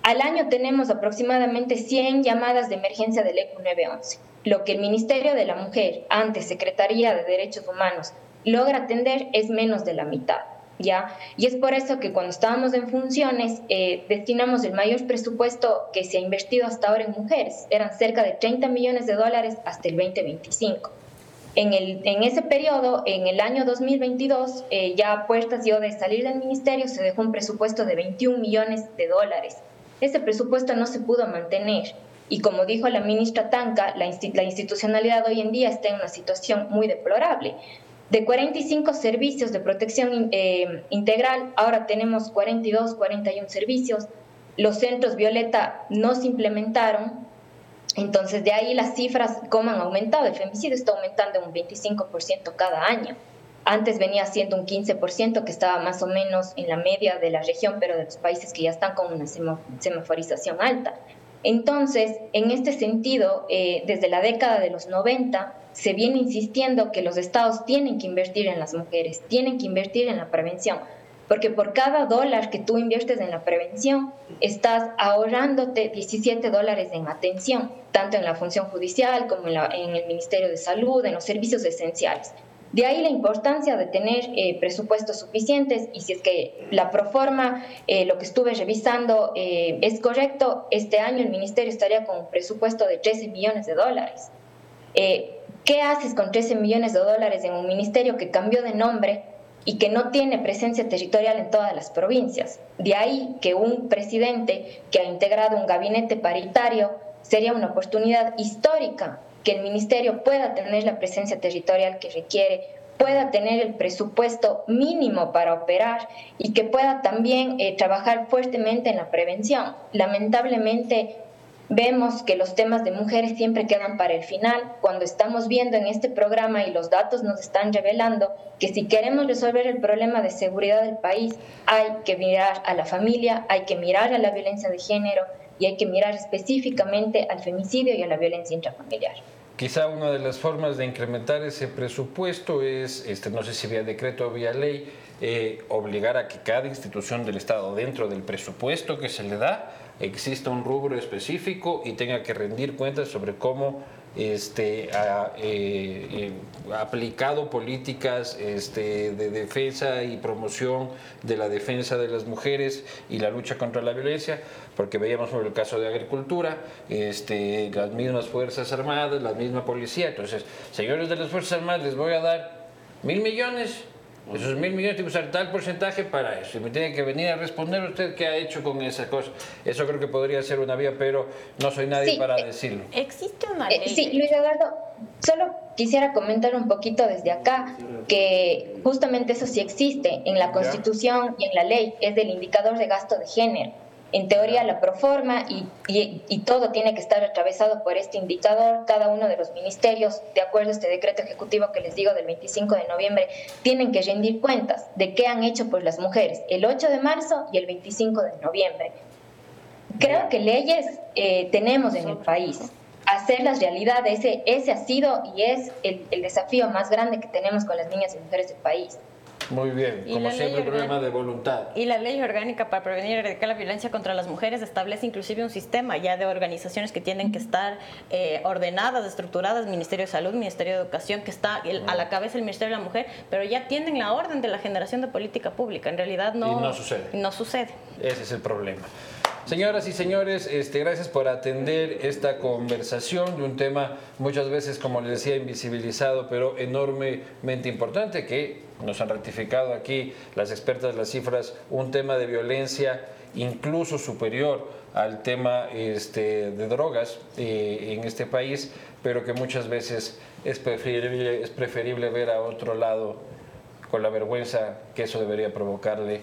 al año tenemos aproximadamente 100 llamadas de emergencia del ECU 911 lo que el Ministerio de la Mujer, antes Secretaría de Derechos Humanos, logra atender es menos de la mitad. ¿Ya? Y es por eso que cuando estábamos en funciones eh, destinamos el mayor presupuesto que se ha invertido hasta ahora en mujeres. Eran cerca de 30 millones de dólares hasta el 2025. En, el, en ese periodo, en el año 2022, eh, ya a puertas dio de salir del ministerio, se dejó un presupuesto de 21 millones de dólares. Ese presupuesto no se pudo mantener y como dijo la ministra Tanca, la, institucionalidad hoy en día está en una situación muy deplorable. De 45 servicios de protección eh, integral, ahora tenemos 42, 41 servicios. Los centros Violeta no se implementaron, entonces de ahí las cifras cómo han aumentado. El femicidio está aumentando un 25% cada año. Antes venía siendo un 15% que estaba más o menos en la media de la región, pero de los países que ya están con una semaforización alta. Entonces, en este sentido, eh, desde la década de los 90 se viene insistiendo que los estados tienen que invertir en las mujeres, tienen que invertir en la prevención. porque por cada dólar que tú inviertes en la prevención, estás ahorrándote 17 dólares en atención, tanto en la función judicial como en, el Ministerio de Salud, en los servicios esenciales. De ahí la importancia de tener eh, presupuestos suficientes y si es que la proforma, eh, lo que estuve revisando, eh, es correcto, este año el ministerio estaría con un presupuesto de 13 millones de dólares. ¿Qué haces con 13 millones de dólares en un ministerio que cambió de nombre y que no tiene presencia territorial en todas las provincias? De ahí que un presidente que ha integrado un gabinete paritario sería una oportunidad histórica que el ministerio pueda tener la presencia territorial que requiere, pueda tener el presupuesto mínimo para operar y que pueda también eh, trabajar fuertemente en la prevención. Lamentablemente vemos que los temas de mujeres siempre quedan para el final, cuando estamos viendo en este programa y los datos nos están revelando que si queremos resolver el problema de seguridad del país, hay que mirar a la familia, hay que mirar a la violencia de género y hay que mirar específicamente al femicidio y a la violencia intrafamiliar. Quizá una de las formas de incrementar ese presupuesto es, este, no sé si vía decreto o vía ley, eh, obligar a que cada institución del Estado, dentro del presupuesto que se le da, exista un rubro específico y tenga que rendir cuentas sobre cómo este, ha eh, eh, aplicado políticas este, de defensa y promoción de la defensa de las mujeres y la lucha contra la violencia, porque veíamos por el caso de agricultura, este, las mismas Fuerzas Armadas, la misma policía. Entonces, señores de las Fuerzas Armadas, les voy a dar mil millones esos mil millones tienen que usar tal porcentaje para eso. Y me tiene que venir a responder usted qué ha hecho con esa cosa. Eso creo que podría ser una vía, pero no soy nadie para eh, decirlo. ¿Existe una eh, ley? sí, Luis Eduardo, solo quisiera comentar un poquito desde acá que justamente eso sí existe en la Constitución y en la ley, es del indicador de gasto de género en teoría la proforma y, y, todo tiene que estar atravesado por este indicador. Cada uno de los ministerios, de acuerdo a este decreto ejecutivo que les digo del 25 de noviembre, tienen que rendir cuentas de qué han hecho por las mujeres el 8 de marzo y el 25 de noviembre. Creo que leyes eh, tenemos en el país. Hacerlas realidad, ese, ese ha sido y es el, el desafío más grande que tenemos con las niñas y mujeres del país. Muy bien, como siempre, un problema de voluntad. Y la ley orgánica para prevenir y erradicar la violencia contra las mujeres establece inclusive un sistema ya de organizaciones que tienen que estar eh, ordenadas, estructuradas, Ministerio de Salud, Ministerio de Educación, que está a la cabeza del Ministerio de la Mujer, pero ya tienen la orden de la generación de política pública. En realidad no, no sucede. No sucede. Ese es el problema. Señoras y señores, este, gracias por atender esta conversación de un tema muchas veces, como les decía, invisibilizado, pero enormemente importante, que nos han ratificado aquí las expertas las cifras, un tema de violencia incluso superior al tema este, de drogas eh, en este país, pero que muchas veces es preferible, es preferible ver a otro lado con la vergüenza que eso debería provocarle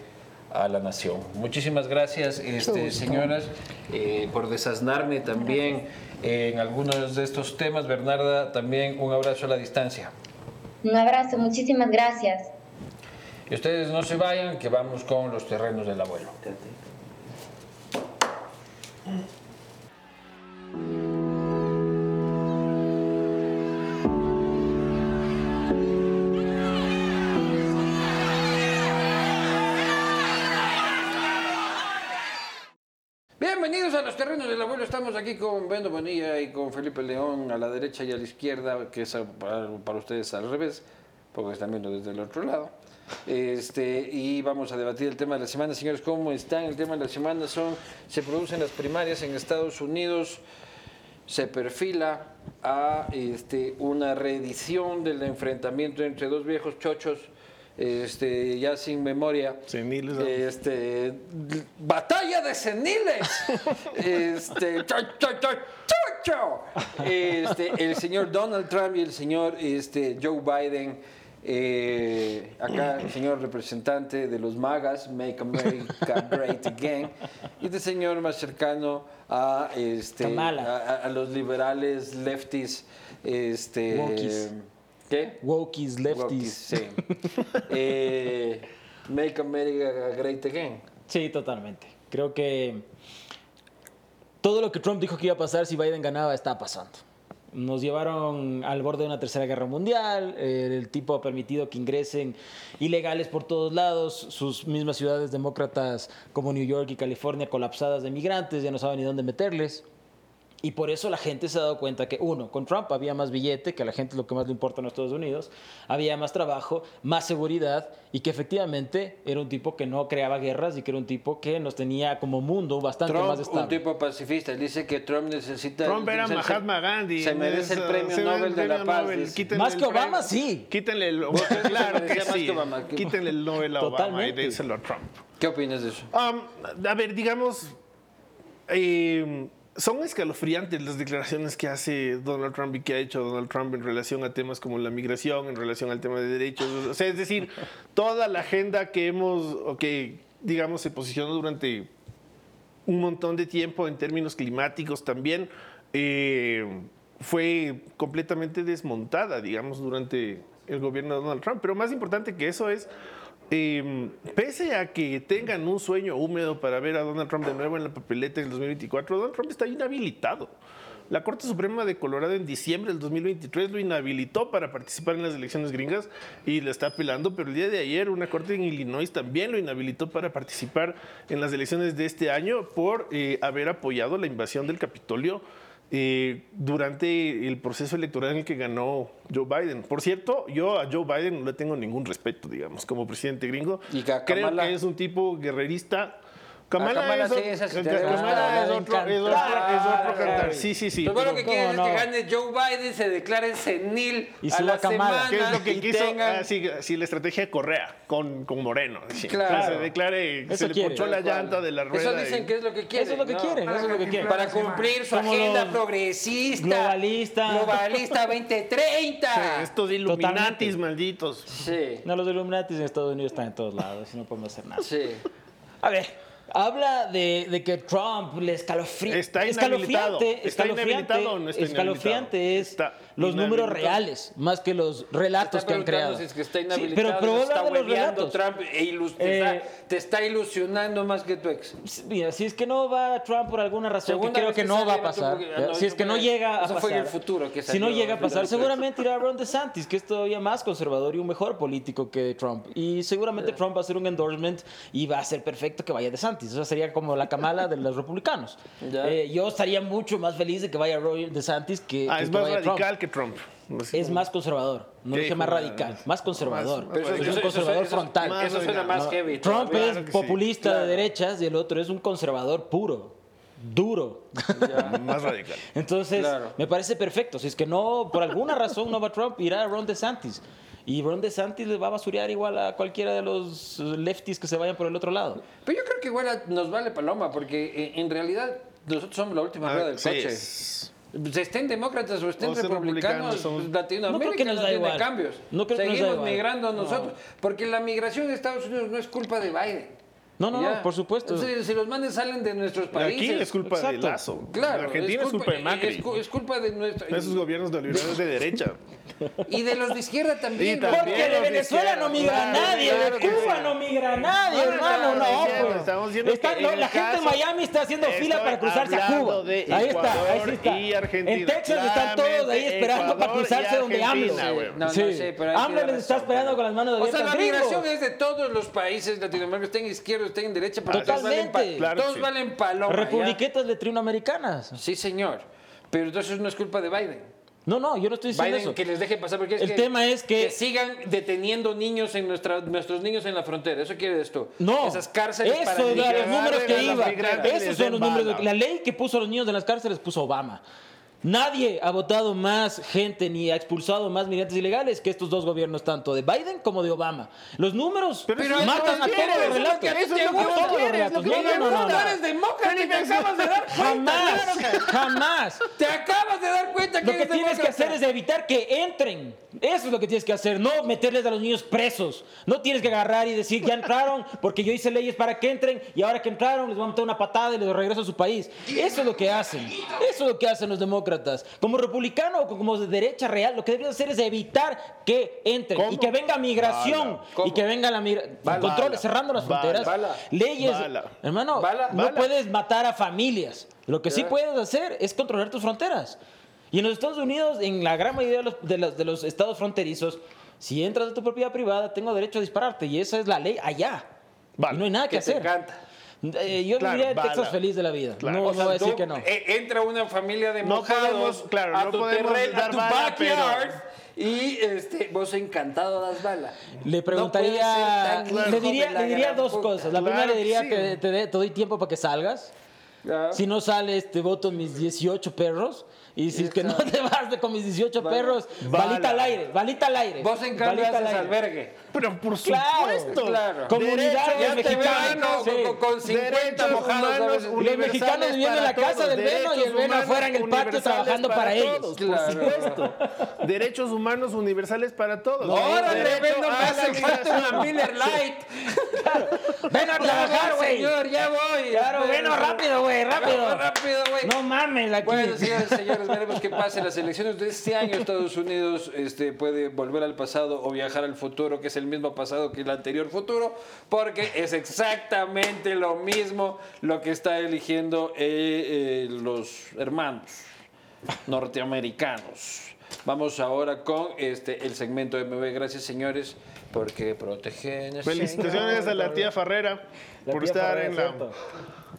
a la nación. Muchísimas gracias, este, señoras, eh, por desasnarme también en algunos de estos temas. Bernarda, también un abrazo a la distancia. Un abrazo, muchísimas gracias. Y ustedes no se vayan, que vamos con los terrenos del abuelo. Bienvenidos a los terrenos del abuelo. Estamos aquí con Bendo Bonilla y con Felipe León a la derecha y a la izquierda, que es para, ustedes al revés, porque están viendo desde el otro lado. Este, y vamos a debatir el tema de la semana. Señores, ¿cómo están? El tema de la semana son, se producen las primarias en Estados Unidos, se perfila a este, una reedición del enfrentamiento entre dos viejos chochos este, ya sin memoria. Seniles. Este, batalla de seniles. <laughs> este, este, el señor Donald Trump y el señor este, Joe Biden. Eh, acá el señor representante de los magas, Make America Great Again, y el señor más cercano a, este, a, los liberales, lefties, este, ¿Qué? Wokies, lefties. sí. <laughs> Eh, make America Great Again. Sí, totalmente. Creo que todo lo que Trump dijo que iba a pasar si Biden ganaba está pasando. Nos llevaron al borde de una tercera guerra mundial. eh, el tipo ha permitido que ingresen ilegales por todos lados. Sus mismas ciudades demócratas como New York y California colapsadas de migrantes, ya no saben ni dónde meterles. Y por eso la gente se ha dado cuenta que, uno, con Trump había más billete, que a la gente lo que más le importa en los Estados Unidos, había más trabajo, más seguridad y que efectivamente era un tipo que no creaba guerras y que era un tipo que nos tenía como mundo bastante más Trump, un estable. tipo pacifista, él dice que Trump necesita... Trump era se- Mahatma Gandhi. Se merece el premio Nobel de la Paz. Nobel. Más que Obama, premio. sí. Quítenle el. se Claro que más que Obama. Quítenle el Nobel a Obama y Totalmente. déselo a Trump. ¿Qué opinas de eso? Um, a ver, digamos, eh, son escalofriantes las declaraciones que hace Donald Trump y que ha hecho Donald Trump en relación a temas como la migración, en relación al tema de derechos. O sea, es decir, <laughs> toda la agenda que hemos, o que, digamos, se posicionó durante un montón de tiempo en términos climáticos también, eh, fue completamente desmontada, digamos, durante el gobierno de Donald Trump. Pero más importante que eso es, eh, pese a que tengan un sueño húmedo para ver a Donald Trump de nuevo en la papeleta en el 2024, Donald Trump está inhabilitado. La Corte Suprema de Colorado en diciembre del 2023 lo inhabilitó para participar en las elecciones gringas y le está apelando, pero el día de ayer una corte en Illinois también lo inhabilitó para participar en las elecciones de este año por eh, haber apoyado la invasión del Capitolio eh, durante el proceso electoral en el que ganó Joe Biden. Por cierto, yo a Joe Biden no le tengo ningún respeto, digamos, como presidente gringo. ¿Y Creo que es un tipo guerrerista. Kamala, Kamala es, sí, esa sí te- Kamala es le otro, es otro, es otro cantar. Sí, sí, sí. Pero bueno, lo que ¿cómo quieren es no? que gane Joe Biden, se declare senil Y a la Kamala. semana. ¿Qué es lo que quiso? tengan- Ah, sí, sí, la estrategia de Correa con, con Moreno. sí. Claro. Que se declare, Eso se le quiere. ponchó la llanta de la rueda. Eso dicen y- que es lo que quieren. Eso es lo que ¿no? quieren, eso es lo que quieren. Para cumplir su Como agenda progresista. globalista. Globalista 2030. Sí, estos Totalmente. malditos. Sí, No, los Illuminatis en Estados Unidos están en todos lados y no podemos hacer nada. sí. A ver, habla de, de que Trump le escalofría. Está inhabilitado. escalofriante. ¿Está escalofriante, inhabilitado o no está escalofriante inhabilitado? es Está los números reales, más que los relatos Está que han creado. si es que está Sí, pero, pero está de los relatos. Trump e ilus- te, Eh, está, te está ilusionando más que tu ex. Mira, si es que no va Trump por alguna razón, Segunda que creo que que no va a pasar. ah, no, si es que no llega a eso pasar. fue el futuro que si no llega a pasar, seguramente irá Ron DeSantis, que es todavía más conservador y un mejor político que Trump. Y seguramente Trump va a hacer un endorsement y va a ser perfecto que vaya DeSantis. Eso sería como la camala de los republicanos. Ya. Eh, yo estaría mucho más feliz de que vaya Ron DeSantis que, Ah, que es que más vaya Trump. Que Trump. Así Es como- más conservador. No ¿Qué dije más radical, más conservador. Más- Pero eso- es un eso- conservador eso- frontal. más Eso suena radical. más heavy. Trump todavía. es Claro que sí. populista Claro. de derechas y el otro es un conservador puro, duro. Más radical. Entonces, Claro. me parece perfecto. Si es que no, por alguna razón no va Trump, irá Ron DeSantis. Y Ron DeSantis le va a basurear igual a cualquiera de los lefties que se vayan por el otro lado. Pero yo creo que igual a- nos vale paloma, porque eh, en realidad nosotros somos la última rueda del Ah, Sí, coche. Es- Se estén demócratas o estén O republicanos, republicanos, son- Latinoamérica No creo que nos no da tiene igual. cambios. No creo que nos da Seguimos igual. migrando nosotros, porque la migración de Estados Unidos no es culpa de Biden. No, no, Ya. no, por supuesto. Si, si los manes salen de nuestros países. Aquí es culpa de Exacto. Lazo. Claro, Argentina es culpa, de Macri. Es, cu- es culpa de nuestro. Esos gobiernos neoliberales de derecha. Y de los de izquierda también. Porque de de Venezuela no migra izquierda, nadie, claro de Cuba sí. no migra nadie, No, no, hermano, no, no. diciendo, pues. estamos diciendo Está- que no, la gente en Miami está haciendo fila para cruzarse a Cuba. de ahí está, ahí está. y Argentina. En Texas están todos ahí Claramente esperando para Ecuador cruzarse donde AMLO. No, no Sí. sé, pero AMLO les está esperando con las manos O sea, la migración es de todos los países latinoamericanos, estén izquierda, estén en derecha, pero todos valen, pa- Totalmente. Claro que todos sí. valen paloma. Republiquetas latinoamericanas. Sí, señor. Pero entonces no es culpa de Biden. No, no, yo no estoy diciendo Biden eso. que les deje pasar porque es El que, tema es que- sigan deteniendo niños en nuestra, nuestros niños en la frontera. Eso quiere esto. No, Esas cárceles eso para de los números que iba. Esos son los números. de- la ley que puso a los niños en las cárceles puso Obama. Nadie ha votado más gente ni ha expulsado más migrantes ilegales que estos dos gobiernos, tanto de Biden como de Obama. Los números Pero eso matan a todos eso los es lo que relatos. te A gusta, todos los relatos. lo No, no, no, no, eres demócrata y te acabas de dar cuenta. Jamás, jamás. Te acabas de dar cuenta que Lo que tienes que hacer es evitar que entren. Eso es lo que tienes que hacer, no meterles a los niños presos. No tienes que agarrar y decir, ya entraron porque yo hice leyes para que entren y ahora que entraron les voy a meter una patada y les regreso a su país. Eso es lo que hacen. Eso es lo que hacen los demócratas. Como republicano o como de derecha real, lo que deberían hacer es evitar que entren ¿Cómo? y que venga migración y que venga la migración. Control, cerrando las fronteras. Bala. Leyes. Bala. Hermano, no puedes matar a familias. Lo que sí puedes hacer es controlar tus fronteras. Y en los Estados Unidos, en la gran mayoría de los, de los, de los estados fronterizos, si entras a tu propiedad privada, tengo derecho a dispararte. Y esa es la ley allá. Vale. Y no hay nada que, Que te hacer. encanta. Eh, yo Claro, viviría en bala. Texas feliz de la vida. Claro. No, O no sea, voy a decir que no. eh, entra una familia de No mojados podemos, claro, a no tu podemos dar a tu bala, pero- backyard y este, vos encantado das bala. Le No preguntaría, tan le diría, le diría dos puta. cosas. La Claro primera le que diría sí. que te, te doy tiempo para que salgas. Si no sales, te voto mis 18 perros. Y si es que no te vas de con mis 18 Vale. perros, Bala. balita al aire, balita al aire. Vos en cambio al haces albergue. Pero por Claro, supuesto. claro. Comunidad Derechos de Ya te veo ahí mexicanos, con, sí. con- con 50 Derechos mojados. Los mexicanos viviendo en la casa todos, del Beno y el humanos afuera en el patio trabajando para ellos. todos, Claro. Por supuesto. Derechos humanos universales para todos. Órale, Derecho ven, no me hace falta una. Miller Light. Ven a trabajar, güey. señor, ya voy. Claro, bueno, rápido, güey, rápido. Rápido, güey. No mames, aquí. Bueno, señores, señores, veremos qué pasa en las elecciones de este año. Estados Unidos este, puede volver al pasado o viajar al futuro, que es el mismo pasado que el anterior futuro, porque es exactamente lo mismo lo que está eligiendo eh, eh, los hermanos norteamericanos. Vamos ahora con este, el segmento MB. Gracias, señores, porque protegen. Felicitaciones a la tía Farrera La por estar en la,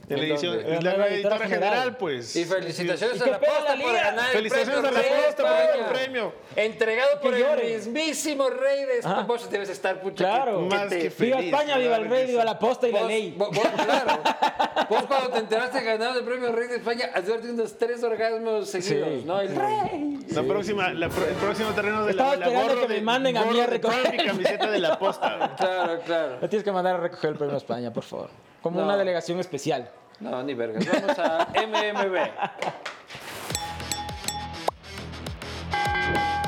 cierto. en la la editora editora general. general, pues. Y felicitaciones Y a la posta la por ganar el Felicitaciones premio a la posta por ganar el premio. Entregado por el mismísimo rey de España. Vos debes estar pucha. Claro. que- Más que Viva feliz, España, viva el rey, viva la posta y la ley. vos- vos, claro. <laughs> Vos cuando te enteraste de ganar el premio Rey de España, has de haber tenido unos tres orgasmos seguidos, Sí. ¿no? El rey. La próxima, la el próximo terreno de Estaba la, la gorro que me de- manden a mí a recoger el camiseta de la posta. <laughs> Claro, claro. Me tienes que mandar a recoger el premio a España, por favor. Como una delegación especial. No, ni vergas. Vamos a MMB. <laughs>